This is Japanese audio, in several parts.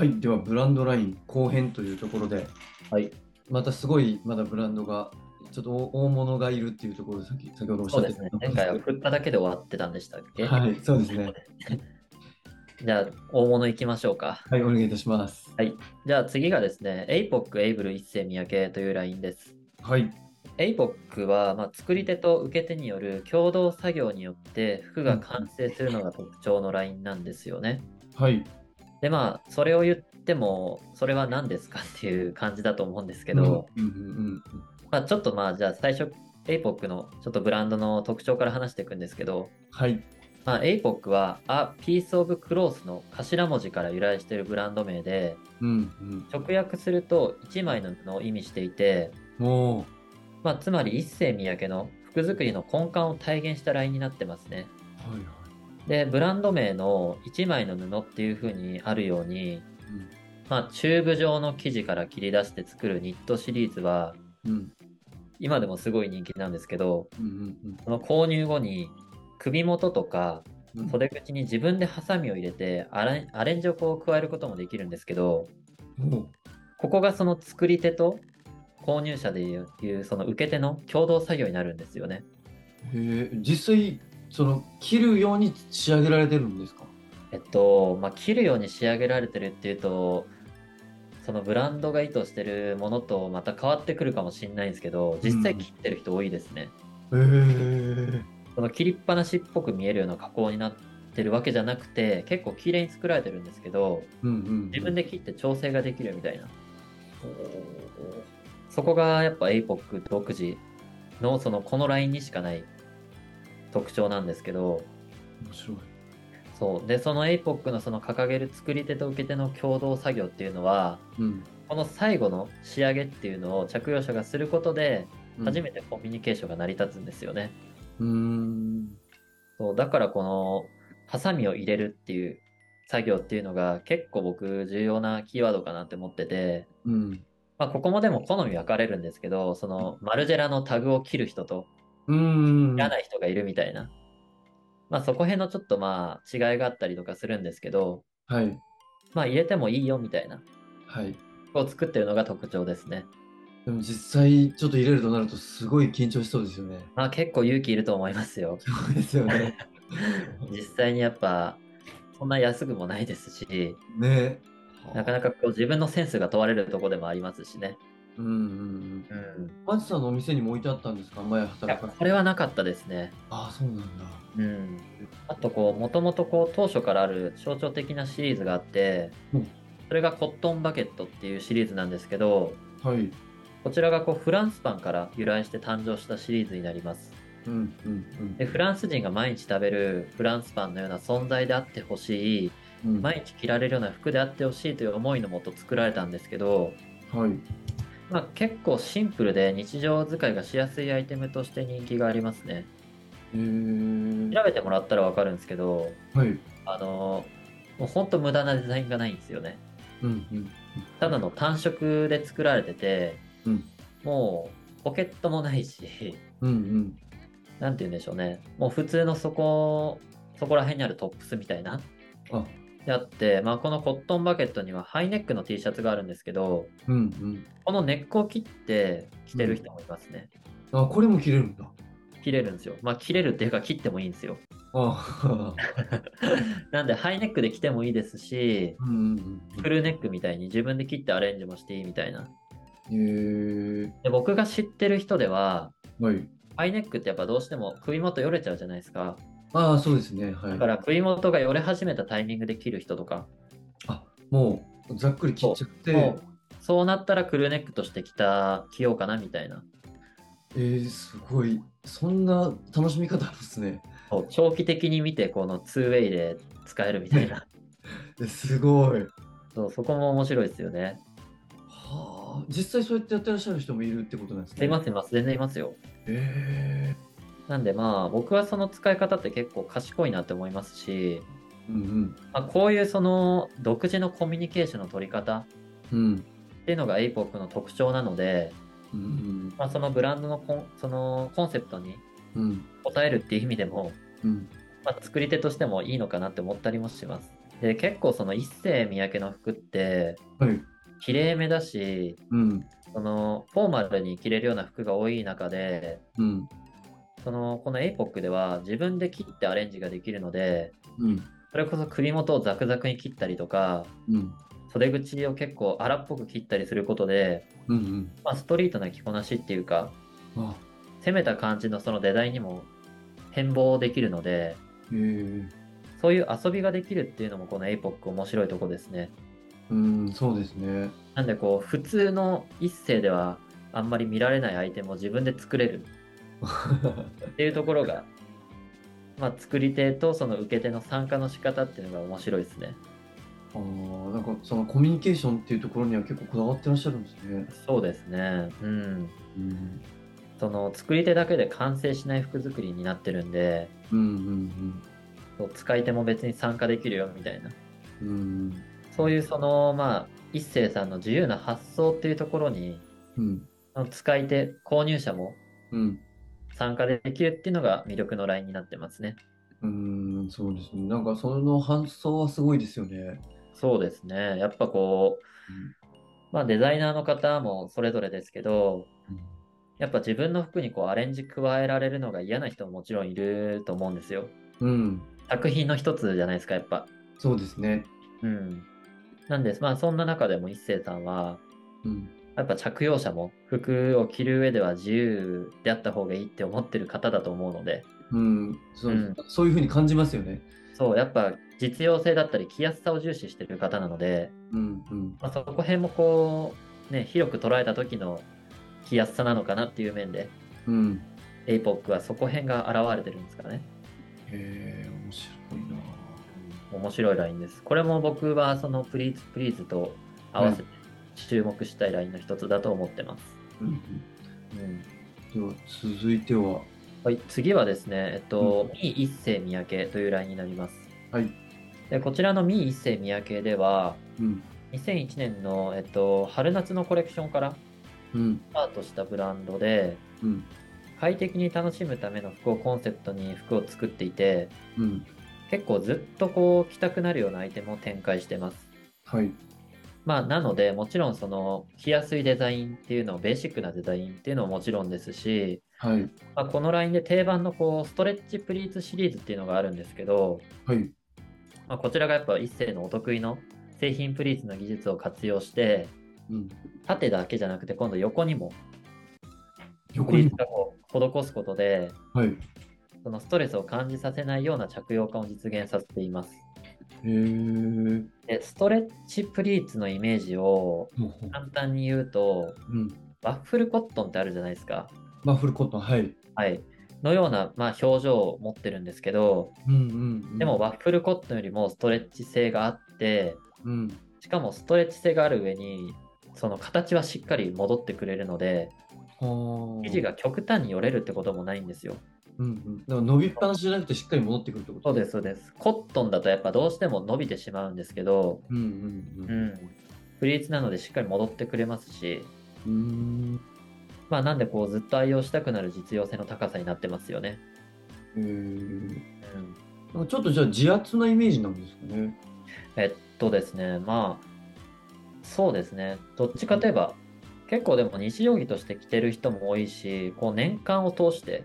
はい、ではブランドライン後編というところで、はい。またすごいまだブランドが、ちょっと大大物がいるっていうところで先先ほどおっしゃってたそうですね。前回は振っただけで終わってたんでしたっけ？はい、そうですね。じゃあ、大物行きましょうか。はい、お願いいたします。はい。じゃあ次がですね、APOC エイブル一世三宅というラインです。はい、APOC は、まあ、作り手と受け手による共同作業によって服が完成するのが特徴のラインなんですよね。はい、で、まあ、それを言っても、それは何ですかっていう感じだと思うんですけど、うんうんうんまあ、ちょっとまあ、じゃあ最初、APOC のちょっとブランドの特徴から話していくんですけど、はい、まあ、APOC は A Piece of Cloth の頭文字から由来しているブランド名で、うん直訳すると1枚の布を意味していて、まあ、つまり一世三宅の服作りの根幹を体現したラインになってますね。う、はいはい。で、ブランド名の1枚の布っていう風にあるように、うん。まあ、チューブ状の生地から切り出して作るニットシリーズは、うん。今でもすごい人気なんですけど、うんうんその購入後に首元とかうん。袖口に自分でハサミを入れてアレンアレンジをこう加えることもできるんですけど、もここがその作り手と購入者でいういうその受け手の共同作業になるんですよね。うへえ実際その切るように仕上げられてるんですか？えっと、まあ、切るように仕上げられてるっていうと、そのブランドが意図してるものとまた変わってくるかもしれないんですけど、実際切ってる人多いですね。へえその切りっぱなしっぽく見えるような加工になってるわけじゃなくて、結構綺麗に作られてるんですけど、うんうん自分で切って調整ができるみたいな。そこがやっぱ APOC 独自のそのこのラインにしかない特徴なんですけど、面白いそう。で、その APOC のその掲げる作り手と受け手の共同作業っていうのは、うんこの最後の仕上げっていうのを着用者がすることで、初めててコミュニケーションが成り立つんですよね。うーんそう。だからこの、ハサミを入れるっていう作業っていうのが結構僕重要なキーワードかなって思ってて、うんまあ、ここもでも好み分かれるんですけど、そのマルジェラのタグを切る人とうーん切らない人がいるみたいな。まあそこ辺のちょっとまあ違いがあったりとかするんですけど、はいまあ入れてもいいよみたいな。はいを作ってるのが特徴ですね。でも実際ちょっと入れるとなるとすごい緊張しそうですよねまあ結構勇気いると思いますよ。そうですよね 実際にやっぱ、そんな安くもないですし、ねなかなかこう自分のセンスが問われるところでもありますしね。うんうんうん。うん。マジさんのお店にも置いてあったんですか？前働かこれはなかったですね。ああそうなんだ。うん。あとこう、もともとこう当初からある象徴的なシリーズがあってうん、それがコットンバケットっていうシリーズなんですけど、はい。こちらがこうフランスパンから由来して誕生したシリーズになります。うんうん。で、フランス人が毎日食べるフランスパンのような存在であってほしい、うん。毎日着られるような服であってほしいという思いのもと作られたんですけど、はいまあ、結構シンプルで日常使いがしやすいアイテムとして人気がありますね。へえ調べてもらったらわかるんですけど、はいあのもうほんと無駄なデザインがないんですよね。うんうんただの単色で作られてて、うんもうポケットもないし、うんうんなんて言うんでしょうね。もう普通のそこ、そこら辺にあるトップスみたいな。あであって、まあ、このコットンバケットにはハイネックの T シャツがあるんですけど、うんうんこのネックを切って着てる人もいますね。あこれも切れるんだ切れるんですよ。まあ、切れるっていうか切ってもいいんですよ。あ なんで、ハイネックで着てもいいですし、うんうんフルネックみたいに自分で切ってアレンジもしていいみたいな。うんへえで僕が知ってる人では、はいハイネックってやっぱどうしても首元よれちゃうじゃないですか。ああそうですね。はい。だから首元がよれ始めたタイミングで切る人とか、あもうざっくり切っちゃって。もうそうなったらクルーネックとして着た、着ようかなみたいな。えー、すごい。そんな楽しみ方あるんですね。そう長期的に見て、この 2way で使えるみたいな。えすごい。そうそこも面白いですよね。はあ。実際そうやってやってらっしゃる人もいるってことなんですね。いますいます、全然いますよ。へえなんでまあ、僕はその使い方って結構賢いなって思いますし、うんまあ、こういうその独自のコミュニケーションの取り方うんうんっていうのが APOC の特徴なので、うんまあ、そのブランドのコンそのコンセプトにうん応えるっていう意味でも、うんまあ、作り手としてもいいのかなって思ったりもします。で、結構その一世三宅の服って、はい。綺麗めだし、うん。そのフォーマルに着れるような服が多い中で、うん。そのこの APOC では自分で切ってアレンジができるので、うん。それこそ首元をザクザクに切ったりとか、うん。袖口を結構荒っぽく切ったりすることで、うん。うん。まあ、ストリートな着こなしっていうか、あ、攻めた感じのそのデザインにも変貌できるので。そういう遊びができるっていうのもこの APOC 面白いとこですね。うん、そうですね。なんでこう、普通の一世ではあんまり見られないアイテムを自分で作れるっていうところが、まあ、作り手とその受け手の参加の仕方っていうのが面白いですね。ああ、なんかそのコミュニケーションっていうところには結構こだわってらっしゃるんですね。そうですね。うん。うん。その作り手だけで完成しない服作りになってるんで、うんうんそう使い手も別に参加できるよみたいな。うん。うん。そういうその、まあ、一星さんの自由な発想っていうところに、うん。使い手、購入者もうん。参加できるっていうのが魅力のラインになってますね。うん、そうですね。なんかその発想はすごいですよね。そうですね。やっぱこう、まあデザイナーの方もそれぞれですけど、やっぱ自分の服にこうアレンジ加えられるのが嫌な人ももちろんいると思うんですよ。うん。作品の一つじゃないですか、やっぱ。そうですね。うん。なんです。まあそんな中でも一星さんは、うん。やっぱ着用者も服を着る上では自由であった方がいいって思ってる方だと思うので、うん。そううんそういうふうに感じますよね。そう、やっぱ実用性だったり着やすさを重視してる方なので、うんうん。まあ、そこ辺もこう、ね、広く捉えた時の着やすさなのかなっていう面で、うん。 A-POC はそこ辺が現れてるんですかね。へえ、面白いな。面白いラインです。これも僕はその PLEATS PLEASE と合わせて注目したいラインの一つだと思ってます。うんうん。うんでは続いては、はい、次はですね、えっと、 me ISSEY MIYAKE というラインになります。はい。でこちらの me ISSEY MIYAKE では、うん。2001年の、えっと、春夏のコレクションからうん。スタートしたブランドで、うん。快適に楽しむための服をコンセプトに服を作っていて、うん。結構ずっとこう着たくなるようなアイテムを展開してます。はい。まあ、なので、もちろんその着やすいデザインっていうのを、ベーシックなデザインっていうのももちろんですし、はい。まあ、このラインで定番のこうストレッチプリーツシリーズっていうのがあるんですけど、はい。まあ、こちらがやっぱ一世のお得意の製品プリーツの技術を活用して、うん。縦だけじゃなくて今度横にも横にプリーツ。を施すことで、はい。そのストレスを感じさせないような着用感を実現させています。へえ。でストレッチプリーツのイメージを簡単に言うと、うん。ワッフルコットンってあるじゃないですか。ワッフルコットン、はい。はい。のような、まあ、表情を持ってるんですけど、うんうん、うん。でも、ワッフルコットンよりもストレッチ性があって、うん。しかもストレッチ性がある上に、その形はしっかり戻ってくれるので、はあ。生地が極端によれるってこともないんですよ。うんうん。だから伸びっぱなしじゃなくてしっかり戻ってくるってこと？そうです、そうです。コットンだとやっぱどうしても伸びてしまうんですけど、うんうんううん。ん。プリーツなのでしっかり戻ってくれますし、うーん。まあなんでこうずっと愛用したくなる実用性の高さになってますよね。へえ。うん。なんかちょっとじゃあ自圧なイメージなんですかね？えっとですね、まあ、そうですね。どっちかといえば、結構でも西洋着として着てる人も多いし、こう年間を通して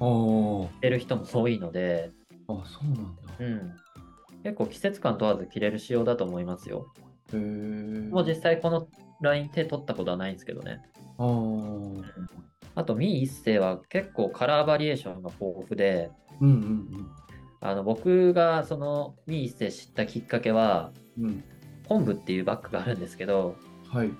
ああ。着てる人も多いので、あ、そうなんだ。うん。結構季節感問わず着れる仕様だと思いますよ。へえ。もう実際このライン手取ったことはないんですけどね。ああ。あと、ミー一世は結構カラーバリエーションが豊富で、うんうんあの僕がそのミー一世知ったきっかけは、うん。うん。本部っていうバッグがあるんですけど、はい。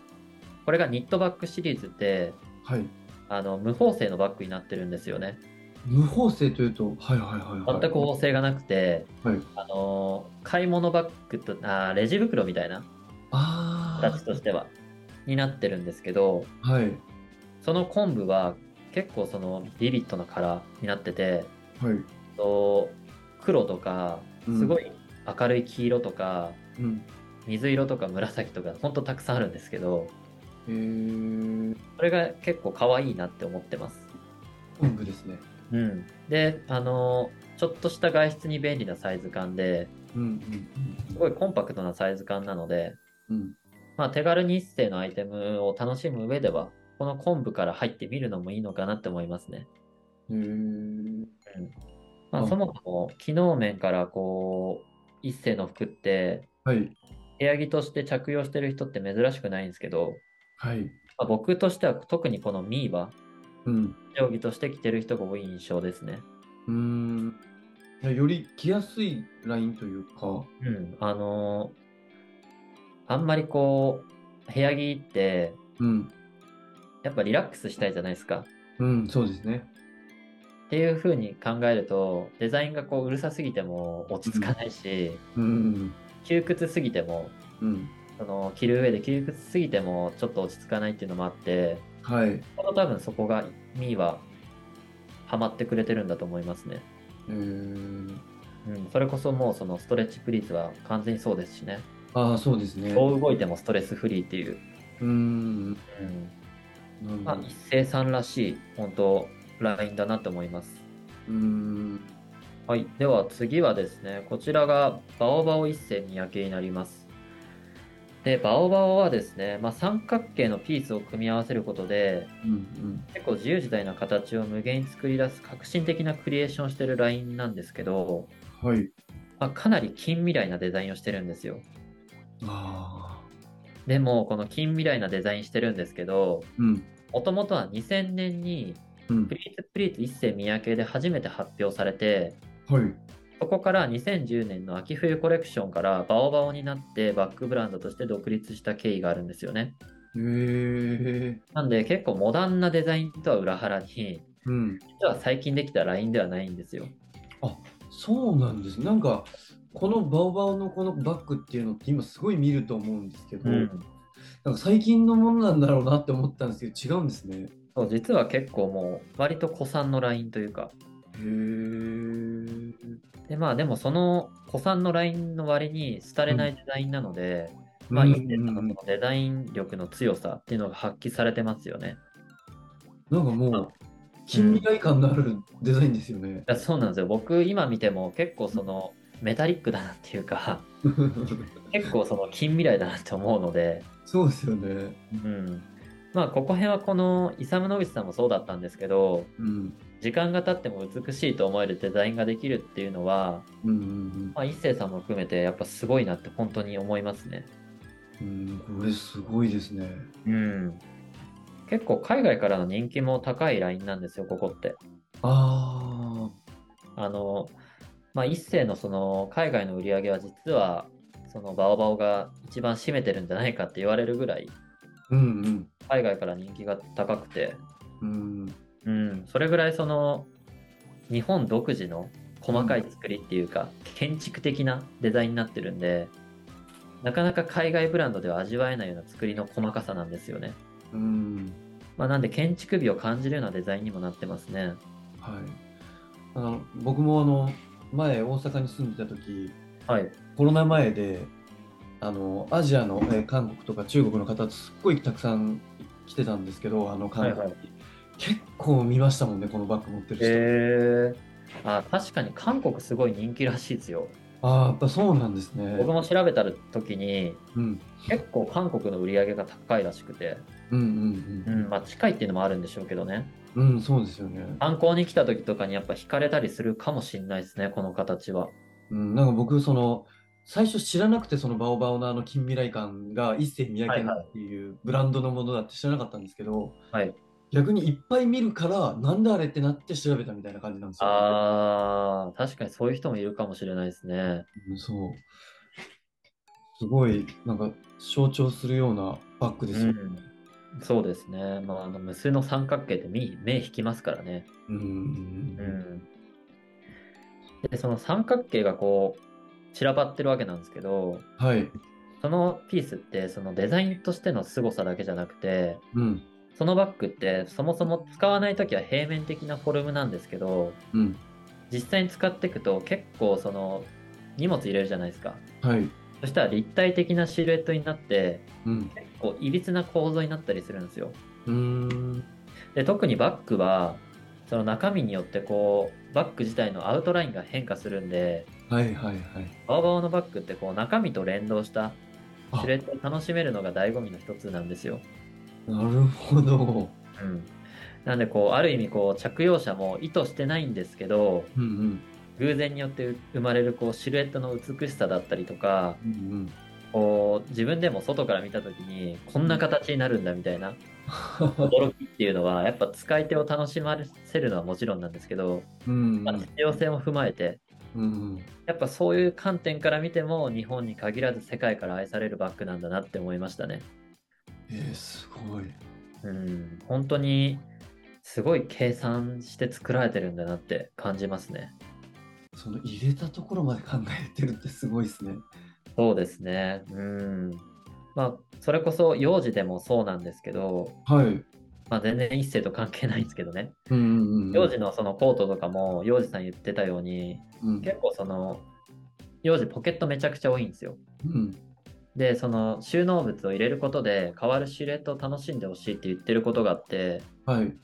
これがニットバッグシリーズって、はい。あの無縫製のバッグになってるんですよね。無縫製というと、はいはいはいはい。全く縫製がなくて、はい。あの買い物バッグとあーレジ袋みたいなあ形としてはになってるんですけどあ。はい。その昆布は結構そのビビッドなカラーになっててはい。と黒とかうんすごい明るい黄色とか、うん。水色とか紫とかほんとたくさんあるんですけどへえ。それが結構可愛いなって思ってます。昆布ですね。うん。で、あの、ちょっとした外出に便利なサイズ感で、うんうんすごいコンパクトなサイズ感なので、うんうん。まあ、手軽に一世のアイテムを楽しむ上では、この昆布から入ってみるのもいいのかなって思いますね。へーまあ、あそもそも機能面からこう、一世の服って、はい。部屋着として着用してる人って珍しくないんですけど、はい。まあ、僕としては特にこのミーバ、うん。上着として着てる人が多い印象ですね。うーん。より着やすいラインというか、うん。あのーあんまりこう、部屋着って、うん。やっぱリラックスしたいじゃないですか。うん、そうですね。っていう風に考えると、デザインがこううるさすぎても落ち着かないし、うん。窮屈すぎても、うん。その着る上で窮屈すぎてもちょっと落ち着かないっていうのもあって、はい。多分そこがミーはハマってくれてるんだと思いますね。えー、うん、それこそもうそのストレッチプリーズは完全にそうですしね。ああ、そうですね。どう動いてもストレスフリーっていう、うーん。うん、まあ一斉さんらしい本当ラインだなと思います。うーん。はい。では次はですね、こちらがバオバオ一世三宅になります。で、バオバオはですね、まあ、三角形のピースを組み合わせることで、うん結構自由自在な形を無限に作り出す革新的なクリエーションをしてるラインなんですけど、うん。はい。まあ、かなり近未来なデザインをしてるんですよ。ああ。でも、この近未来なデザインしてるんですけど、うん。もともとは2000年にうんプ。リーツプリーツ一世三宅で初めて発表されて、はい。そこから2010年の秋冬コレクションからバオバオになってバックブランドとして独立した経緯があるんですよね。へえ。なんで結構モダンなデザインとは裏腹に、うん。実は最近できたラインではないんですよ。あ、そうなんです。なんか、このバオバオのこのバッグっていうのって今すごい見ると思うんですけど、なんか最近のものなんだろうなって思ったんですけど、違うんですね。そう実は結構もう割と古参のラインというか、へえ。でまあでもその古参のラインの割に廃れないデザインなので、まあうんインテのそのデザイン力の強さっていうのが発揮されてますよね。なんかもう、近未来感のあるデザインですよねい。やそうなんですよ。僕今見ても結構そのメタリックだなっていうか、結構その近未来だなって思うので、そうですよね。うん。まあここ辺はこのイサム・ノグチさんもそうだったんですけど、うん。時間が経っても美しいと思えるデザインができるっていうのは、うんうんまあ、一星さんも含めてやっぱすごいなって本当に思いますね。うん。うん、これすごいですね。うん。結構海外からの人気も高いラインなんですよ、ここって。ああの、まあ、一星のその海外の売り上げは実は、そのバオバオが一番占めてるんじゃないかって言われるぐらい、あ。うん海外から人気が高くて、うん。うん。うん、それぐらいその、日本独自の細かい作りっていうか、建築的なデザインになってるんで、なかなか海外ブランドでは味わえないような作りの細かさなんですよね。うん。まあ、なんで建築美を感じるようなデザインにもなってますね。はい。あの僕もあの前大阪に住んでた時はい。コロナ前であのアジアの、えー韓国とか中国の方すっごいたくさん来てたんですけどあの韓国に、はいはい結構見ましたもんねこのバッグ持ってる人、へえあ、確かに韓国すごい人気らしいですよ。ああやっぱそうなんですね僕も調べた時に、うん結構韓国の売り上げが高いらしくて、うんうんうん、まあ近いっていうのもあるんでしょうけどね。うんうんそうですよね、観光に来た時とかにやっぱ惹かれたりするかもしれないですね、この形は。うん、なんか僕その最初知らなくてそのバオバオのあの近未来感が一世三宅なっていうブランドのものだって知らなかったんですけど、はい。逆にいっぱい見るからなんだあれってなって調べたみたいな感じなんですよ。あー、確かにそういう人もいるかもしれないですね。うんそう。すごいなんか象徴するようなバッグですよ。うんそうですね。まあ、あの無数の三角形って目目引きますからね。うんうんうん。で、その三角形がこう、散らばってるわけなんですけど、はい。そのピースってそのデザインとしての凄さだけじゃなくて、うんそのバッグってそもそも使わないときは平面的なフォルムなんですけど、うん実際に使っていくと結構その荷物入れるじゃないですか。はい。そしたら立体的なシルエットになって、うん結構いびつな構造になったりするんですよ。うーんで、特にバッグは、その中身によってこうバッグ自体のアウトラインが変化するんではいはいはい。バオバオのバッグってこう中身と連動したあシルエットを楽しめるのが醍醐味の一つなんですよ。なるほど。うん、なんでこうある意味こう着用者も意図してないんですけどうんうん。偶然によって生まれるこうシルエットの美しさだったりとかうんうん。こう自分でも外から見た時にこんな形になるんだみたいな 驚きっていうのはやっぱ使い手を楽しませるのはもちろんなんですけど、うんまあ、実用性も踏まえてうんうん。やっぱそういう観点から見ても日本に限らず世界から愛されるバッグなんだなって思いましたね。えー、すごい。うん、本当にすごい計算して作られてるんだなって感じますね。その入れたところまで考えてるってすごいですね。そうですね。うん。まあ、それこそ幼児でもそうなんですけど、はい。まあ、全然一世と関係ないんですけどね。うんうんうん。幼児のそのコートとかも、幼児さん言ってたように、うん。結構その、幼児ポケットめちゃくちゃ多いんですよ。うん。で、その収納物を入れることで変わるシルエットを楽しんでほしいって言ってることがあって、はい。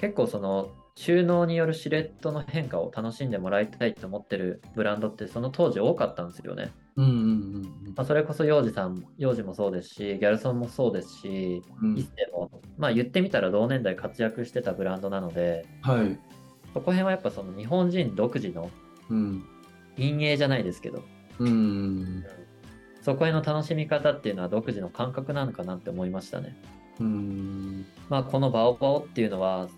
結構その収納によるシルエットの変化を楽しんでもらいたいと思ってるブランドってその当時多かったんですよね。うんうんうんまあ、それこそ幼児さん、幼児もそうですし、ギャルソンもそうですし、うん。一世も、まあ言ってみたら同年代活躍してたブランドなので、はい。そこ辺はやっぱその日本人独自のうん。陰影じゃないですけど、うん。そこへの楽しみ方っていうのは独自の感覚なのかなって思いましたね。うん。まあこのバオバオっていうのは、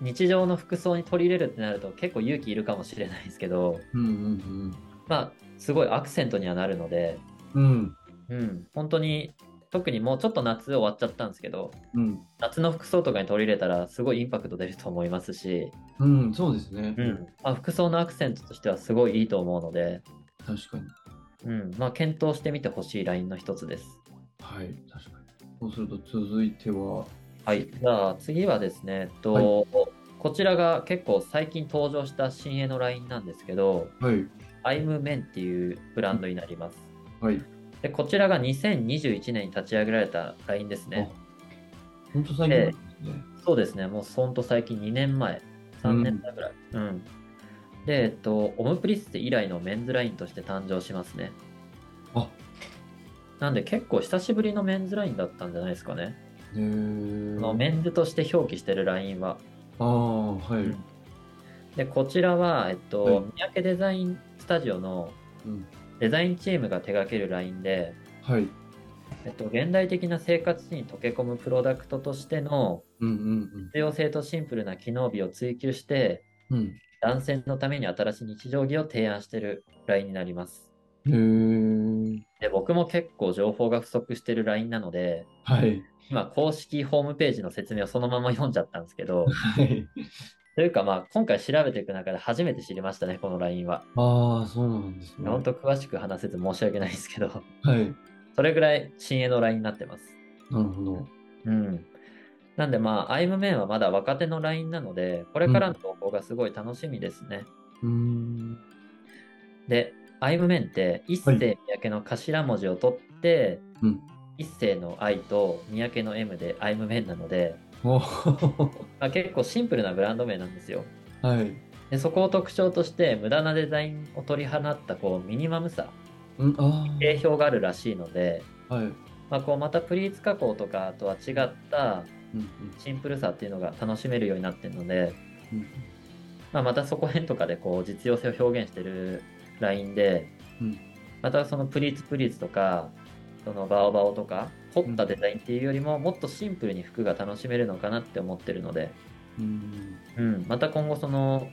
日常の服装に取り入れるってなると結構勇気いるかもしれないですけど、うんうんまあすごいアクセントにはなるので、うん。うん。うん、本当に特にもうちょっと夏終わっちゃったんですけど、うん。夏の服装とかに取り入れたらすごいインパクト出ると思いますし、うん。そうですね。うんまあ、服装のアクセントとしてはすごいいいと思うので、確かに。うんまあ、検討してみてほしいラインの一つです。はい。確かに。そうすると続いては。はい、じゃあ次はですね、えっとはいこちらが結構最近登場した新鋭のラインなんですけど、はい。アイムメンっていうブランドになります。はい。でこちらが2021年に立ち上げられたラインですね。本当最近ね。そうですね、もうほんと最近2年前、3年前ぐらい。うん。で、えっと、オムプリッセ以来のメンズラインとして誕生しますね。あなんで結構久しぶりのメンズラインだったんじゃないですかね。のメンズとして表記してるラインは。ああ、はい。うんで、こちらは、えっと、はい三宅デザインスタジオのうん。デザインチームが手掛けるラインで、はい。えっと、現代的な生活に溶け込むプロダクトとしてのうんうん必要性とシンプルな機能美を追求して、うん。うん。男性のために新しい日常着を提案しているラインになります。で僕も結構情報が不足してるラインなので、はい。今公式ホームページの説明をそのまま読んじゃったんですけど、はい。というかまあ今回調べていく中で初めて知りましたね、このラインは。ああ、そうなんですね。本当詳しく話せず申し訳ないですけど、はい。それぐらい新鋭のラインになってます。なるほど。うん。なんでまあ、アイムメンはまだ若手のラインなので、これからの投稿がすごい楽しみですね。うーん。で、アイムメンって一世三宅の頭文字を取って、うん。一世の I と三宅の M でアイムメンなので、おまあ、結構シンプルなブランド名なんですよ。はい。でそこを特徴として無駄なデザインを取り放ったこうミニマムさ、うん、あ定評があるらしいので、あ。はい。まあ、こうまたプリーツ加工とかとは違ったうんシンプルさっていうのが楽しめるようになってるので、うん。まあ、またそこへんとかでこう実用性を表現してるラインで、うんまたそのプリーツプリーツとかそのバオバオとか凝ったデザインっていうよりももっとシンプルに服が楽しめるのかなって思ってるので、うん。うん、また今後その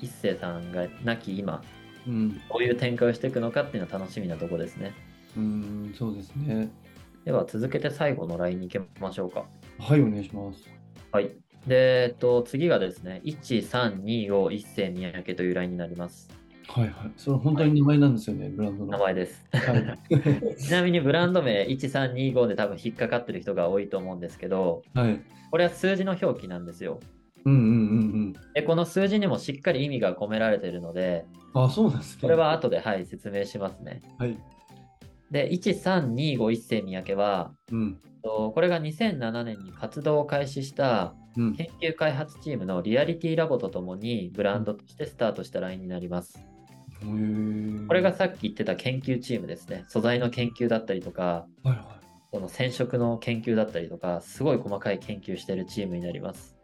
一星さんが亡き今うん。どういう展開をしていくのかっていうのは楽しみなとこですねうん。そうですね。では続けて最後のラインに行きましょうかはい、お願いします。はいで、えっと、次がですね1325一世三宅というラインになりますはいはい。それ本当に名前なんですよね、ブランドの。名前ですはい。ちなみにブランド名1325で多分引っかかってる人が多いと思うんですけど、はい。これは数字の表記なんですよ。うんうんうんで、この数字にもしっかり意味が込められているので、うん。あ、そうなんですね。これは後で、はい、説明しますね。はい。で、13251世三宅は、うん。とこれが2007年に活動を開始したうん。研究開発チームのリアリティラボとともにブランドとしてスタートしたラインになります。これが、さっき言ってた研究チームですね。素材の研究だったりとか、はいはその染色の研究だったりとか、すごい細かい研究してるチームになります。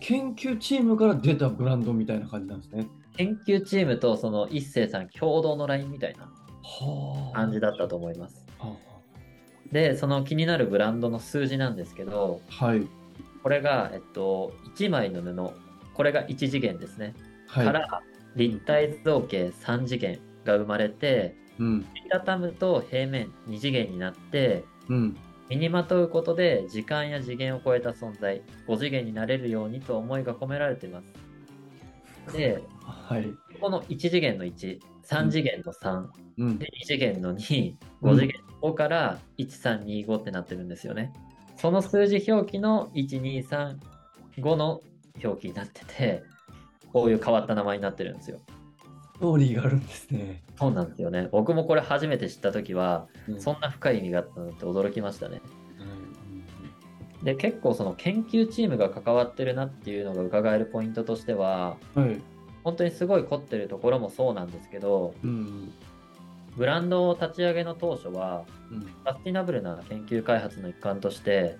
研究チームから出たブランドみたいな感じなんですね。研究チームとその一星さん共同のラインみたいなはあ。感じだったと思います。はで、その気になるブランドの数字なんですけど、あはい。これが、えっと、1枚の布、これが1次元ですね。はい。から立体造形3次元が生まれて、うん。折りたたむと平面2次元になって、うん。身にまとうことで時間や次元を超えた存在、5次元になれるようにと思いが込められています。で、はい。この1次元の1、3次元の3、うんで、2次元の2、5次元の5から1325ってなってるんですよね。その数字表記の1235の表記になってて、こういう変わった名前になってるんですよ。ストーリーがあるんですね。そうなんですよね。僕もこれ初めて知ったときは、うんそんな深い意味があったのって驚きましたね。はいで、結構その研究チームが関わってるなっていうのが伺えるポイントとしては、はい。本当にすごい凝ってるところもそうなんですけど、うん。ブランドを立ち上げの当初は、うん。サスティナブルな研究開発の一環として、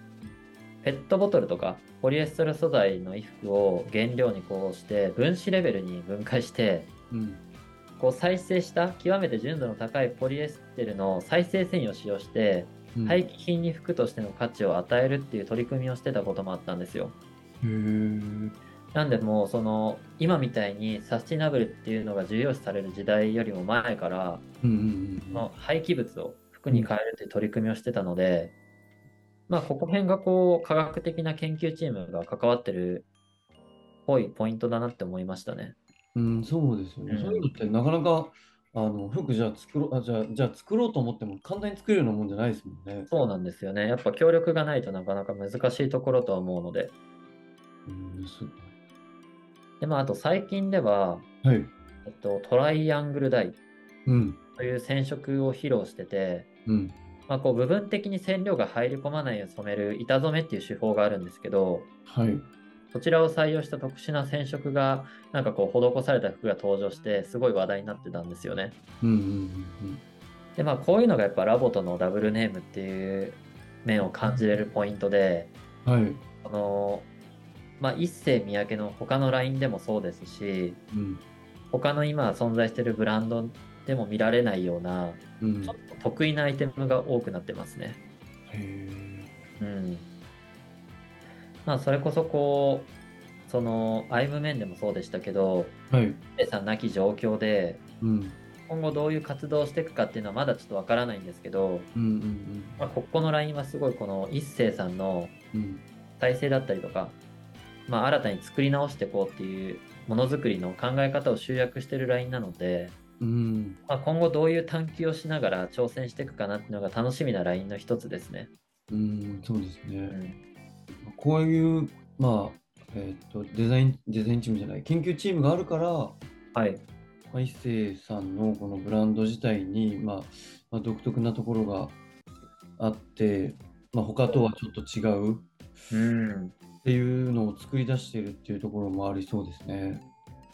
ペットボトルとかポリエステル素材の衣服を原料にこうして分子レベルに分解して、うん。こう再生した極めて純度の高いポリエステルの再生繊維を使用して、うん。廃棄品に服としての価値を与えるっていう取り組みをしてたこともあったんですよ。へーなんでもうその今みたいにサスティナブルっていうのが重要視される時代よりも前からうんうんその廃棄物を服に変えるっていう取り組みをしてたので、まあここ辺がこう科学的な研究チームが関わってるっぽいポイントだなって思いましたね。うん。うん、そうですよね。うんそういうのってなかなか、あの、服じゃあ作ろう、あ、じゃあ、じゃあ作ろうと思っても簡単に作れるようなもんじゃないですもんね。そうなんですよね。やっぱ協力がないとなかなか難しいところとは思うので。うん、すで、まああと最近では、はい。えっと、トライアングルダイうん。という染色を披露してて、うん。まあ、こう部分的に染料が入り込まないように染める板染めっていう手法があるんですけど、はい。そちらを採用した特殊な染色がなんかこう施された服が登場してすごい話題になってたんですよね。うんうんうんでまあこういうのがやっぱラボとのダブルネームっていう面を感じれるポイントで、うん。はい。あのまあ一世三宅の他のラインでもそうですし、うん。他の今存在してるブランドでも見られないようなうん。ちょっと得意なアイテムが多くなってますね。へうん。まあそれこそこうそのアイム面でもそうでしたけど、ーはい。ペさんなき状況でうん。今後どういう活動をしていくかっていうのはまだちょっとわからないんですけど、うんうんまあ、ここのラインはすごいこの一星さんのうん。うん。体制だったりとか、まあ、新たに作り直していこうっていうものづくりの考え方を集約してるラインなので、うん。まあ、今後どういう探求をしながら挑戦していくかなっていうのが楽しみなラインの一つですね。うん。そうですね。うん、こういう、まあ、えっと、デザイン、デザインチームじゃない、研究チームがあるから、はい。まあ一星さんのこのブランド自体に、まあ、まあ、独特なところがあって、まあ、他とはちょっと違ううん。っていうのを作り出しているっていうところもありそうですね。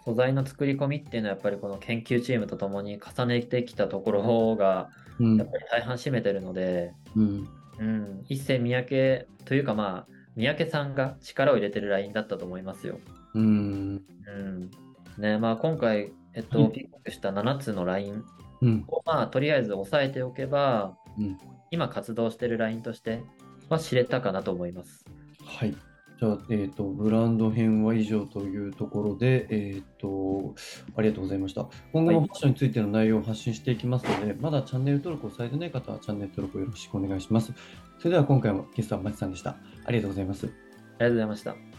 素材の作り込みっていうのはやっぱりこの研究チームとともに重ねてきたところがうんやっぱり大半占めてるので、うん。うん、一世三宅というかまあ三宅さんが力を入れてるラインだったと思いますよ。うん。うんねまあ、今回、えっと、はいピックした7つのラインうん。を、まあ、とりあえず押さえておけば、うん今活動してるラインとしては知れたかなと思います。はい。じゃあ、えっ、と、ブランド編は以上というところで、えっ、と、ありがとうございました。今後もはいファッションについての内容を発信していきますので、まだチャンネル登録をされてない方はチャンネル登録をよろしくお願いします。それでは今回もゲストはまちさんでした。ありがとうございます。ありがとうございました。